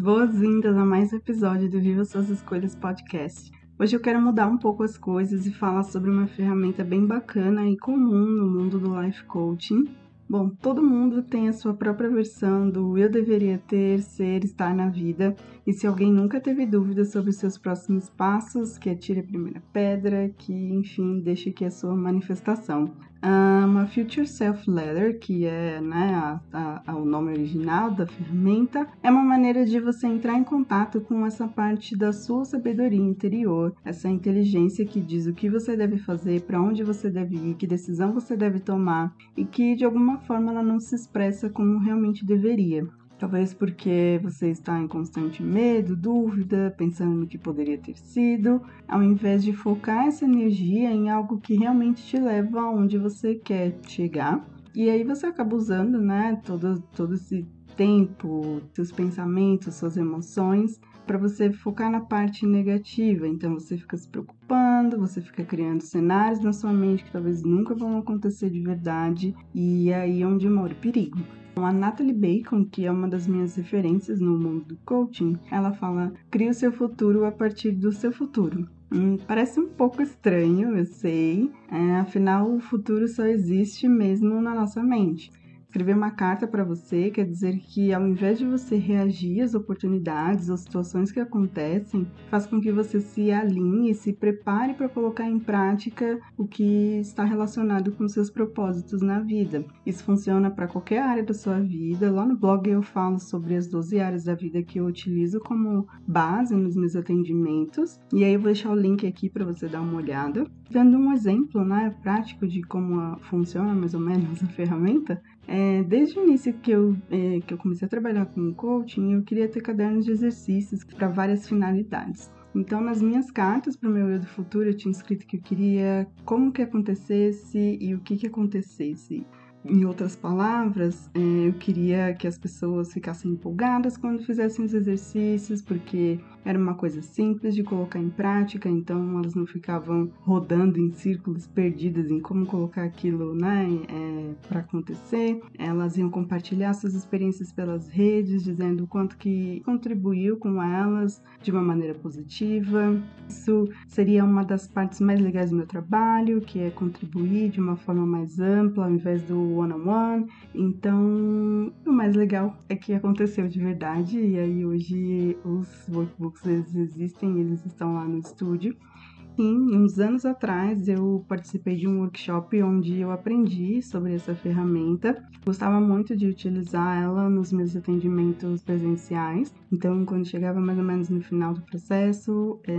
Boas-vindas a mais um episódio do Viva Suas Escolhas Podcast. Hoje eu quero mudar um pouco as coisas e falar sobre uma ferramenta bem bacana e comum no mundo do life coaching. Bom, todo mundo tem a sua própria versão do eu deveria ter, ser, estar na vida. E se alguém nunca teve dúvidas sobre os seus próximos passos, que atire a primeira pedra, que enfim, deixe aqui a sua manifestação. Uma Future Self Letter, que é né, a, a, a, o nome original da ferramenta, é uma maneira de você entrar em contato com essa parte da sua sabedoria interior, essa inteligência que diz o que você deve fazer, para onde você deve ir, que decisão você deve tomar e que de alguma forma ela não se expressa como realmente deveria. Talvez porque você está em constante medo, dúvida, pensando no que poderia ter sido, ao invés de focar essa energia em algo que realmente te leva aonde você quer chegar. E aí você acaba usando, né, todo, todo esse tempo, seus pensamentos, suas emoções, para você focar na parte negativa. Então você fica se preocupando, você fica criando cenários na sua mente que talvez nunca vão acontecer de verdade, e é aí onde mora o perigo. A Natalie Bacon, que é uma das minhas referências no mundo do coaching, ela fala: crie o seu futuro a partir do seu futuro. Hum, parece um pouco estranho, eu sei, é, afinal o futuro só existe mesmo na nossa mente. Escrever uma carta para você quer dizer que, ao invés de você reagir às oportunidades ou situações que acontecem, faz com que você se alinhe se prepare para colocar em prática o que está relacionado com seus propósitos na vida. Isso funciona para qualquer área da sua vida. Lá no blog eu falo sobre as 12 áreas da vida que eu utilizo como base nos meus atendimentos. E aí eu vou deixar o link aqui para você dar uma olhada. Dando um exemplo né, prático de como funciona mais ou menos a ferramenta, é, desde o início que eu, é, que eu comecei a trabalhar com coaching, eu queria ter cadernos de exercícios para várias finalidades. Então, nas minhas cartas para o meu eu do futuro, eu tinha escrito que eu queria como que acontecesse e o que que acontecesse. Em outras palavras, é, eu queria que as pessoas ficassem empolgadas quando fizessem os exercícios, porque era uma coisa simples de colocar em prática, então elas não ficavam rodando em círculos perdidas em como colocar aquilo né, é, para acontecer. Elas iam compartilhar suas experiências pelas redes, dizendo o quanto que contribuiu com elas de uma maneira positiva. Isso seria uma das partes mais legais do meu trabalho, que é contribuir de uma forma mais ampla, ao invés do one-on-one. Então, o mais legal é que aconteceu de verdade e aí hoje os workbooks eles existem, eles estão lá no estúdio sim, uns anos atrás eu participei de um workshop onde eu aprendi sobre essa ferramenta. Gostava muito de utilizar ela nos meus atendimentos presenciais. Então, quando chegava mais ou menos no final do processo, é,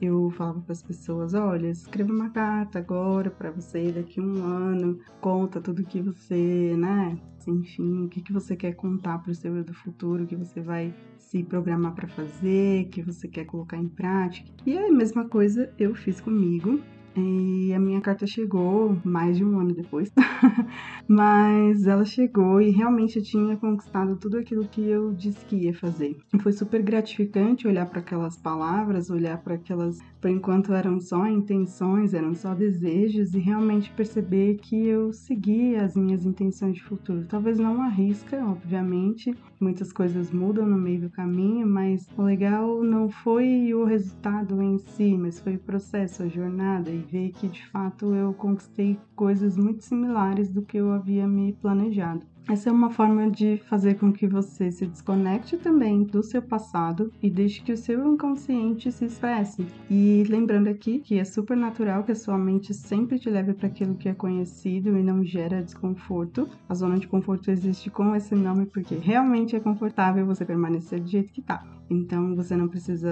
eu falava para as pessoas: olha, escreva uma carta agora para você daqui a um ano, conta tudo que você, né? Enfim, o que, que você quer contar para o seu eu do futuro, que você vai se programar para fazer, que você quer colocar em prática. E é a mesma coisa eu fiz comigo. E a minha carta chegou mais de um ano depois, mas ela chegou e realmente eu tinha conquistado tudo aquilo que eu disse que ia fazer. Foi super gratificante olhar para aquelas palavras, olhar para aquelas, por enquanto eram só intenções, eram só desejos e realmente perceber que eu segui as minhas intenções de futuro. Talvez não arrisca, obviamente, muitas coisas mudam no meio do caminho, mas o legal não foi o resultado em si, mas foi o processo, a jornada e ver que de fato eu conquistei coisas muito similares do que eu havia me planejado. Essa é uma forma de fazer com que você se desconecte também do seu passado e deixe que o seu inconsciente se expresse. E lembrando aqui que é super natural que a sua mente sempre te leve para aquilo que é conhecido e não gera desconforto. A zona de conforto existe com esse nome porque realmente é confortável você permanecer do jeito que está. Então você não precisa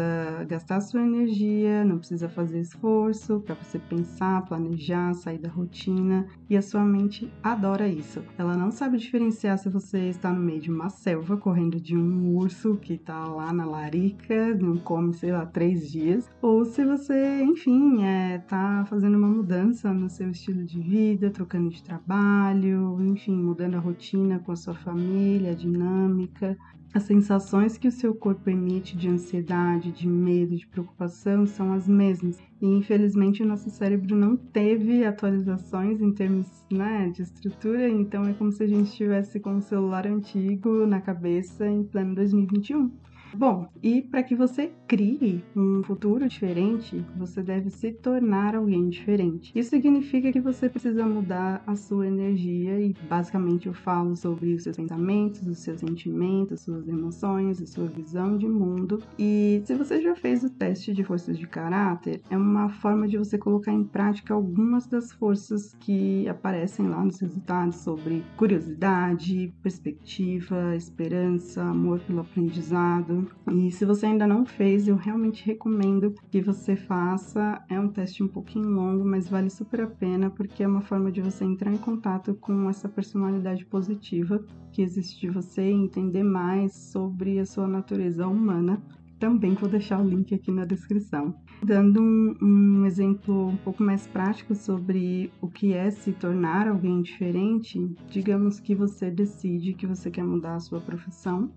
gastar sua energia, não precisa fazer esforço para você pensar, planejar, sair da rotina. E a sua mente adora isso. Ela não sabe diferenciar se você está no meio de uma selva, correndo de um urso que está lá na larica, não come, sei lá, três dias, ou se você, enfim, é, tá fazendo uma mudança no seu estilo de vida, trocando de trabalho, enfim, mudando a rotina com a sua família, a dinâmica. As sensações que o seu corpo emite de ansiedade, de medo, de preocupação são as mesmas. E infelizmente o nosso cérebro não teve atualizações em termos né, de estrutura, então é como se a gente estivesse com um celular antigo na cabeça em plano 2021. Bom, e para que você crie um futuro diferente, você deve se tornar alguém diferente. Isso significa que você precisa mudar a sua energia e basicamente eu falo sobre os seus pensamentos, os seus sentimentos, as suas emoções, a sua visão de mundo. E se você já fez o teste de forças de caráter, é uma forma de você colocar em prática algumas das forças que aparecem lá nos resultados sobre curiosidade, perspectiva, esperança, amor pelo aprendizado e se você ainda não fez, eu realmente recomendo que você faça. É um teste um pouquinho longo, mas vale super a pena porque é uma forma de você entrar em contato com essa personalidade positiva que existe de você e entender mais sobre a sua natureza humana também vou deixar o link aqui na descrição. Dando um, um, exemplo um pouco mais prático sobre o que é se tornar alguém diferente, digamos que você decide que você quer mudar a sua profissão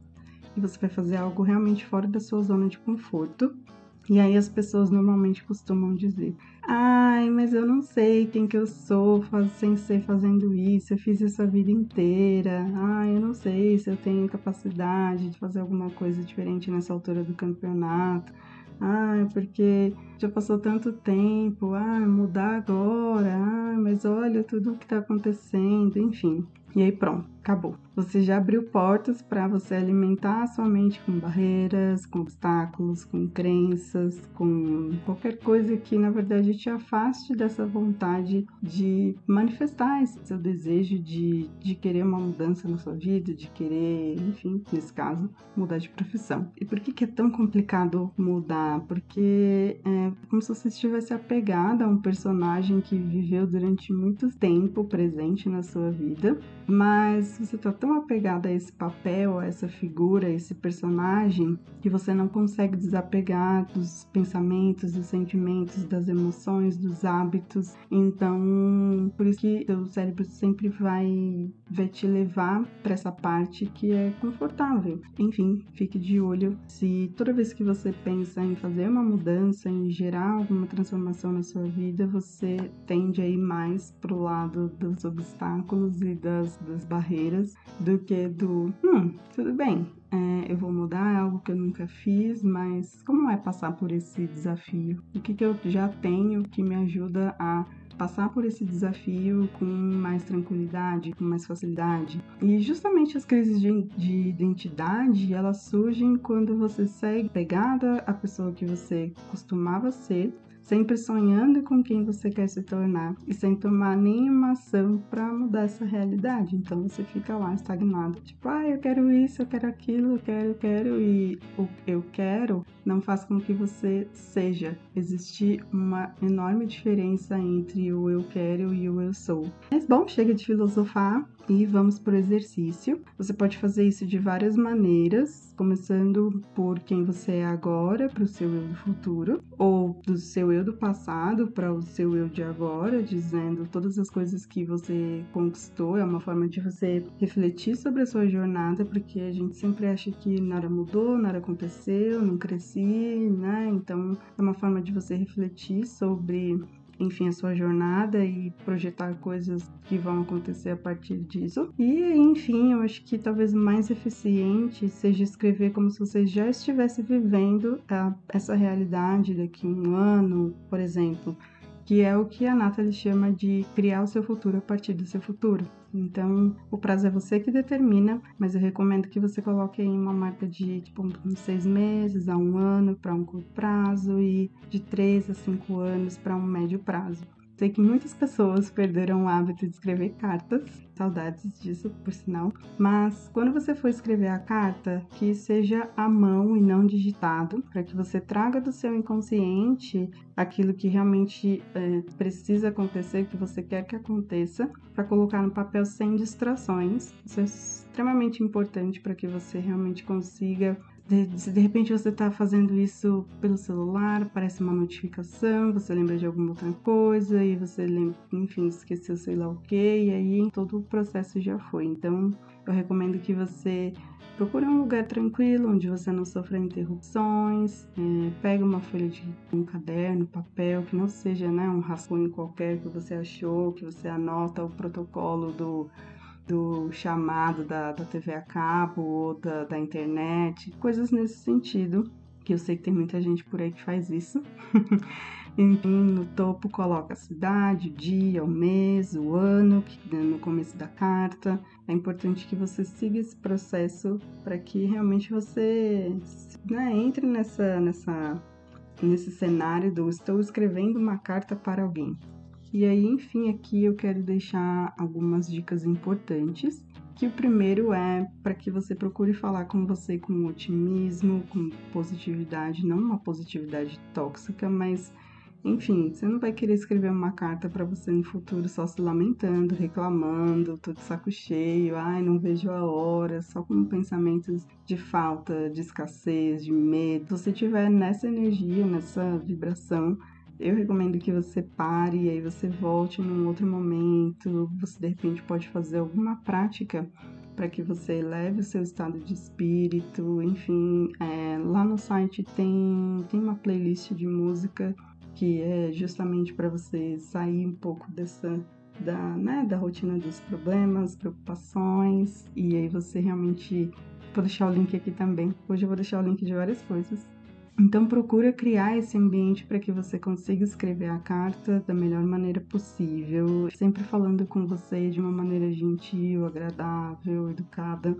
e você vai fazer algo realmente fora da sua zona de conforto. E aí as pessoas normalmente costumam dizer: "Ai, mas eu não sei quem que eu sou sem ser fazendo isso. Eu fiz isso a vida inteira. Ai, eu não sei se eu tenho capacidade de fazer alguma coisa diferente nessa altura do campeonato. Ai, porque já passou tanto tempo. Ai, mudar agora. Ai, mas olha tudo o que está acontecendo. Enfim, e aí pronto, acabou. Você já abriu portas para você alimentar a sua mente com barreiras, com obstáculos, com crenças, com qualquer coisa que na verdade te afaste dessa vontade de manifestar esse seu desejo de, de querer uma mudança na sua vida, de querer, enfim, nesse caso, mudar de profissão. E por que, que é tão complicado mudar? Porque é como se você estivesse apegada a um personagem que viveu durante muito tempo presente na sua vida mas você tá tão apegada a esse papel, a essa figura, a esse personagem, que você não consegue desapegar dos pensamentos, dos sentimentos, das emoções, dos hábitos. Então, por isso que o cérebro sempre vai, vai te levar para essa parte que é confortável. Enfim, fique de olho se toda vez que você pensa em fazer uma mudança, em gerar alguma transformação na sua vida, você tende a ir mais pro lado dos obstáculos e das das, barreiras do que do, hum, tudo bem, é, eu vou mudar, é algo que eu nunca fiz, mas como é passar por esse desafio? O que, que eu já tenho que me ajuda a passar por esse desafio com mais tranquilidade, com mais facilidade. E justamente as crises de, de, identidade, elas surgem quando você segue pegada à pessoa que você costumava ser sempre sonhando com quem você quer se tornar e sem tomar nenhuma ação para mudar essa realidade. Então você fica lá estagnado, tipo, ah, eu quero isso, eu quero aquilo, eu quero, eu quero e o eu quero não faz com que você seja. Existe uma enorme diferença entre o eu quero e o eu sou. Mas bom, chega de filosofar e vamos para o exercício. Você pode fazer isso de várias maneiras, começando por quem você é agora para o seu eu do futuro, ou do seu eu do passado para o seu eu de agora, dizendo todas as coisas que você conquistou. É uma forma de você refletir sobre a sua jornada, porque a gente sempre acha que nada mudou, nada aconteceu, não cresci, né? Então é uma forma de você refletir sobre enfim, a sua jornada e projetar coisas que vão acontecer a partir disso. E, enfim, eu acho que talvez mais eficiente seja escrever como se você já estivesse vivendo a, essa realidade daqui a um ano, por exemplo que é o que a Nathalie chama de criar o seu futuro a partir do seu futuro. Então, o prazo é você que determina, mas eu recomendo que você coloque aí uma marca de tipo uns seis meses a um ano para um curto prazo e de três a cinco anos para um médio prazo. Sei que muitas pessoas perderam o hábito de escrever cartas, saudades disso, por sinal. Mas quando você for escrever a carta, que seja à mão e não digitado, para que você traga do seu inconsciente aquilo que realmente é, precisa acontecer, que você quer que aconteça, para colocar no papel sem distrações. Isso é extremamente importante para que você realmente consiga de, de repente você está fazendo isso pelo celular, aparece uma notificação, você lembra de alguma outra coisa e você lembra, enfim, esqueceu sei lá o que, e aí todo o processo já foi. Então, eu recomendo que você procure um lugar tranquilo, onde você não sofra interrupções, é, pega uma folha de um caderno, papel, que não seja né, um rascunho qualquer que você achou, que você anota o protocolo do do chamado da, da TV a cabo ou da, da internet, coisas nesse sentido, que eu sei que tem muita gente por aí que faz isso. Enfim, no topo coloca a cidade, o dia, o mês, o ano, no começo da carta. É importante que você siga esse processo para que realmente você né, entre nessa, nessa, nesse cenário do estou escrevendo uma carta para alguém. E aí, enfim, aqui eu quero deixar algumas dicas importantes. Que o primeiro é para que você procure falar com você com otimismo, com positividade, não uma positividade tóxica, mas enfim, você não vai querer escrever uma carta para você no futuro só se lamentando, reclamando, todo saco cheio, ai, não vejo a hora, só com pensamentos de falta, de escassez, de medo. Se você tiver nessa energia, nessa vibração, eu recomendo que você pare e aí você volte num outro momento. Você de repente pode fazer alguma prática para que você eleve o seu estado de espírito. Enfim, é, lá no site tem, tem uma playlist de música que é justamente para você sair um pouco dessa da, né, da rotina dos problemas, preocupações, e aí você realmente. Vou deixar o link aqui também. Hoje eu vou deixar o link de várias coisas então procura criar esse ambiente para que você consiga escrever a carta da melhor maneira possível, sempre falando com você de uma maneira gentil, agradável, educada.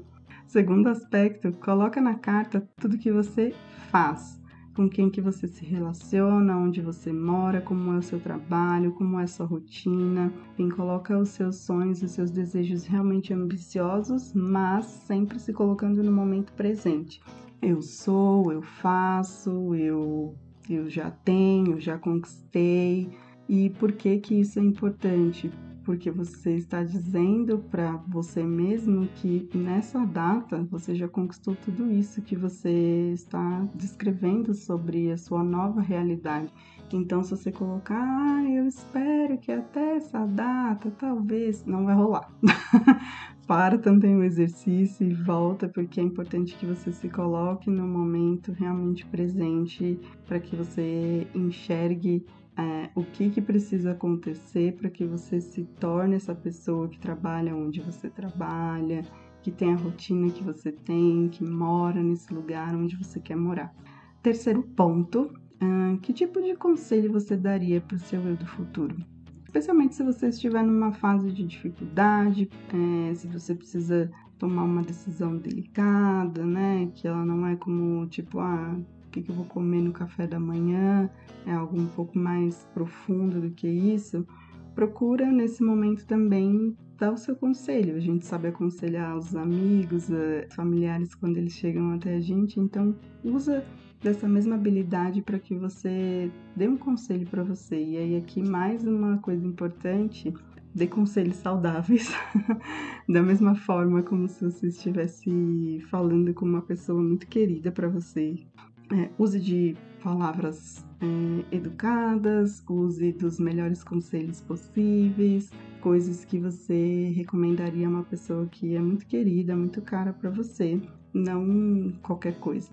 Segundo aspecto, coloca na carta tudo que você faz, com quem que você se relaciona, onde você mora, como é o seu trabalho, como é a sua rotina. Quem coloca os seus sonhos, os seus desejos realmente ambiciosos, mas sempre se colocando no momento presente eu sou, eu faço, eu, eu já tenho, já conquistei. E por que que isso é importante? Porque você está dizendo para você mesmo que nessa data você já conquistou tudo isso que você está descrevendo sobre a sua nova realidade. Então, se você colocar, ah, eu espero que até essa data, talvez, não vai rolar. para também o exercício e volta, porque é importante que você se coloque no momento realmente presente para que você enxergue é, o que, que precisa acontecer para que você se torne essa pessoa que trabalha onde você trabalha, que tem a rotina que você tem, que mora nesse lugar onde você quer morar. Terceiro ponto, uh, que tipo de conselho você daria para o seu eu do futuro? Especialmente se você estiver numa fase de dificuldade, é, se você precisa tomar uma decisão delicada, né? Que ela não é como tipo, ah, o que, que eu vou comer no café da manhã, é algo um pouco mais profundo do que isso. Procura nesse momento também dar o seu conselho. A gente sabe aconselhar os amigos, eh, familiares quando eles chegam até a gente, então usa dessa mesma habilidade para que você dê um conselho para você. E aí aqui mais uma coisa importante, dê conselhos saudáveis, da mesma forma como se você estivesse falando com uma pessoa muito querida para você. É, use de palavras é, educadas, use dos melhores conselhos possíveis, coisas que você recomendaria a uma pessoa que é muito querida, muito cara para você, não qualquer coisa.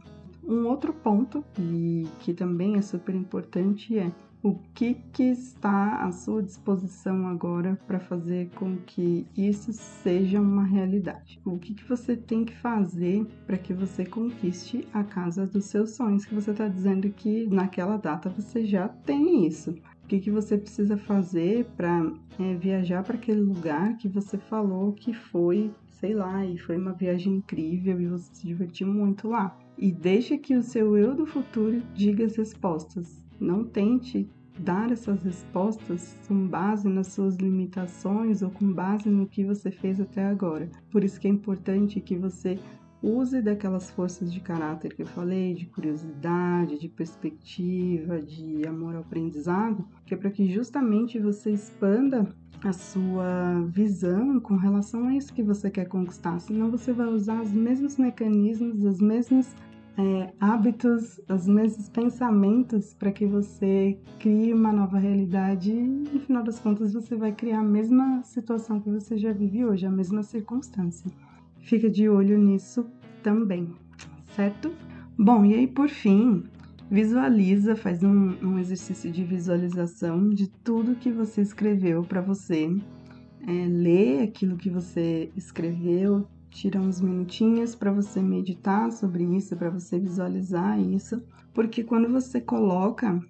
Um outro ponto, e que também é super importante, é o que, que está à sua disposição agora para fazer com que isso seja uma realidade? O que, que você tem que fazer para que você conquiste a casa dos seus sonhos? Que você está dizendo que naquela data você já tem isso. O que, que você precisa fazer para é, viajar para aquele lugar que você falou que foi, sei lá, e foi uma viagem incrível e você se divertiu muito lá? E deixe que o seu eu do futuro diga as respostas. Não tente dar essas respostas com base nas suas limitações ou com base no que você fez até agora. Por isso que é importante que você use daquelas forças de caráter que eu falei, de curiosidade, de perspectiva, de amor ao aprendizado, que é para que justamente você expanda a sua visão com relação a isso que você quer conquistar, senão você vai usar os mesmos mecanismos, os mesmos é, hábitos, os mesmos pensamentos para que você crie uma nova realidade e, no final das contas, você vai criar a mesma situação que você já vive hoje, a mesma circunstância. Fica de olho nisso também, certo? Bom, e aí por fim, visualiza, faz um, um exercício de visualização de tudo que você escreveu para você. É, lê aquilo que você escreveu, tira uns minutinhos para você meditar sobre isso, para você visualizar isso, porque quando você coloca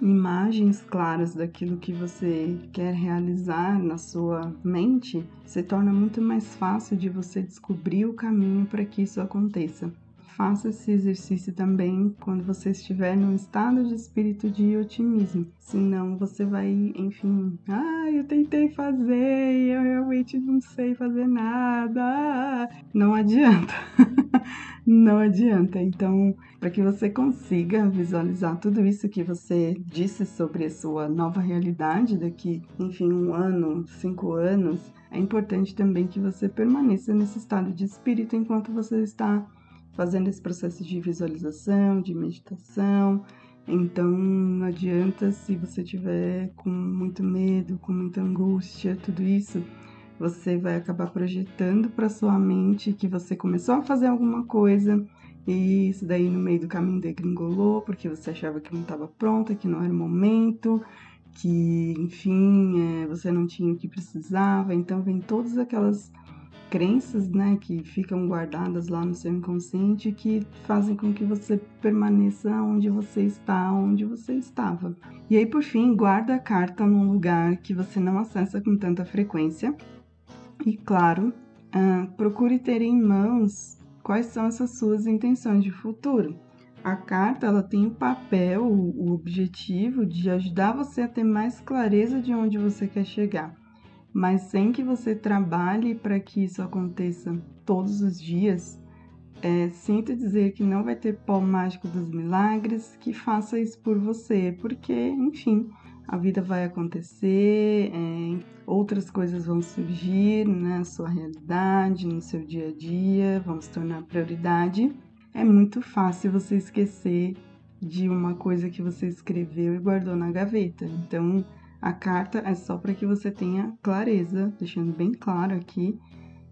imagens claras daquilo que você quer realizar na sua mente, se torna muito mais fácil de você descobrir o caminho para que isso aconteça. Faça esse exercício também quando você estiver num estado de espírito de otimismo. Senão você vai, enfim, ah, eu tentei fazer e eu realmente não sei fazer nada. Não adianta. não adianta. Então, para que você consiga visualizar tudo isso que você disse sobre a sua nova realidade daqui, enfim, um ano, cinco anos, é importante também que você permaneça nesse estado de espírito enquanto você está fazendo esse processo de visualização, de meditação. Então, não adianta se você tiver com muito medo, com muita angústia, tudo isso, você vai acabar projetando para sua mente que você começou a fazer alguma coisa e isso daí no meio do caminho degringolou porque você achava que não estava pronta, que não era o momento, que enfim é, você não tinha o que precisava. Então vem todas aquelas crenças, né, que ficam guardadas lá no seu inconsciente que fazem com que você permaneça onde você está, onde você estava. E aí, por fim, guarda a carta num lugar que você não acessa com tanta frequência e, claro, uh, procure ter em mãos quais são essas suas intenções de futuro. A carta ela tem o papel, o objetivo de ajudar você a ter mais clareza de onde você quer chegar, mas sem que você trabalhe para que isso aconteça todos os dias. É, sinto dizer que não vai ter pó mágico dos milagres que faça isso por você, porque, enfim, a vida vai acontecer, é, outras coisas vão surgir na sua realidade, no seu dia a dia, vão se tornar prioridade. É muito fácil você esquecer de uma coisa que você escreveu e guardou na gaveta. Então, a carta é só para que você tenha clareza, deixando bem claro aqui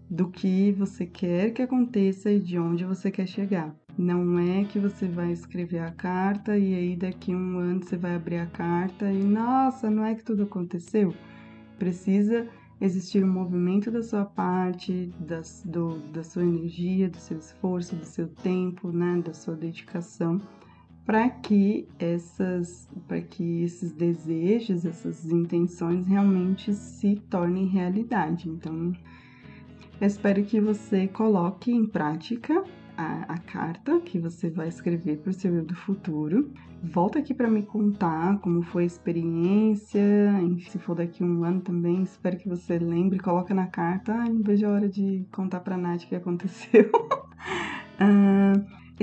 do que você quer que aconteça e de onde você quer chegar. Não é que você vai escrever a carta e aí daqui um ano você vai abrir a carta e nossa, não é que tudo aconteceu. Precisa existir um movimento da sua parte, das, do, da sua energia, do seu esforço, do seu tempo, né, da sua dedicação, para que essas, para que esses desejos, essas intenções realmente se tornem realidade. Então, eu espero que você coloque em prática a, a carta que você vai escrever para o seu eu do futuro. Volta aqui para me contar como foi a experiência, se for daqui um ano também, espero que você lembre, coloca na carta. Ai, não vejo a hora de contar para a Nath o que aconteceu. uh,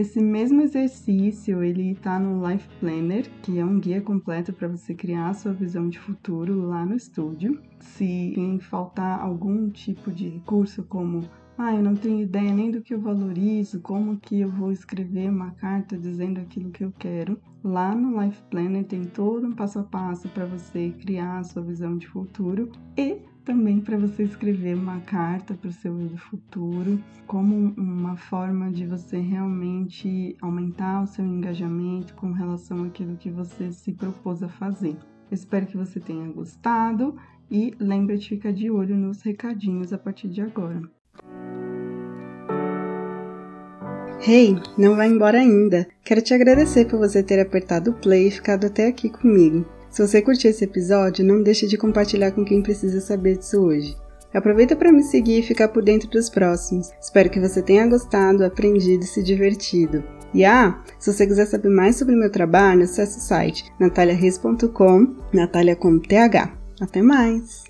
esse mesmo exercício, ele está no Life Planner, que é um guia completo para você criar a sua visão de futuro lá no estúdio. Se faltar algum tipo de recurso como ah, eu não tenho ideia nem do que eu valorizo, como que eu vou escrever uma carta dizendo aquilo que eu quero. Lá no Life Planner tem todo um passo a passo para você criar a sua visão de futuro e também para você escrever uma carta para o seu eu do futuro, como uma forma de você realmente aumentar o seu engajamento com relação àquilo que você se propôs a fazer. espero que você tenha gostado e lembre de ficar de olho nos recadinhos a partir de agora. Hey, não vai embora ainda. Quero te agradecer por você ter apertado o play e ficado até aqui comigo. Se você curtiu esse episódio, não deixe de compartilhar com quem precisa saber disso hoje. Aproveita para me seguir e ficar por dentro dos próximos. Espero que você tenha gostado, aprendido e se divertido. E ah, se você quiser saber mais sobre meu trabalho, acesse o site nataliareis.com, Natalia com TH. Até mais!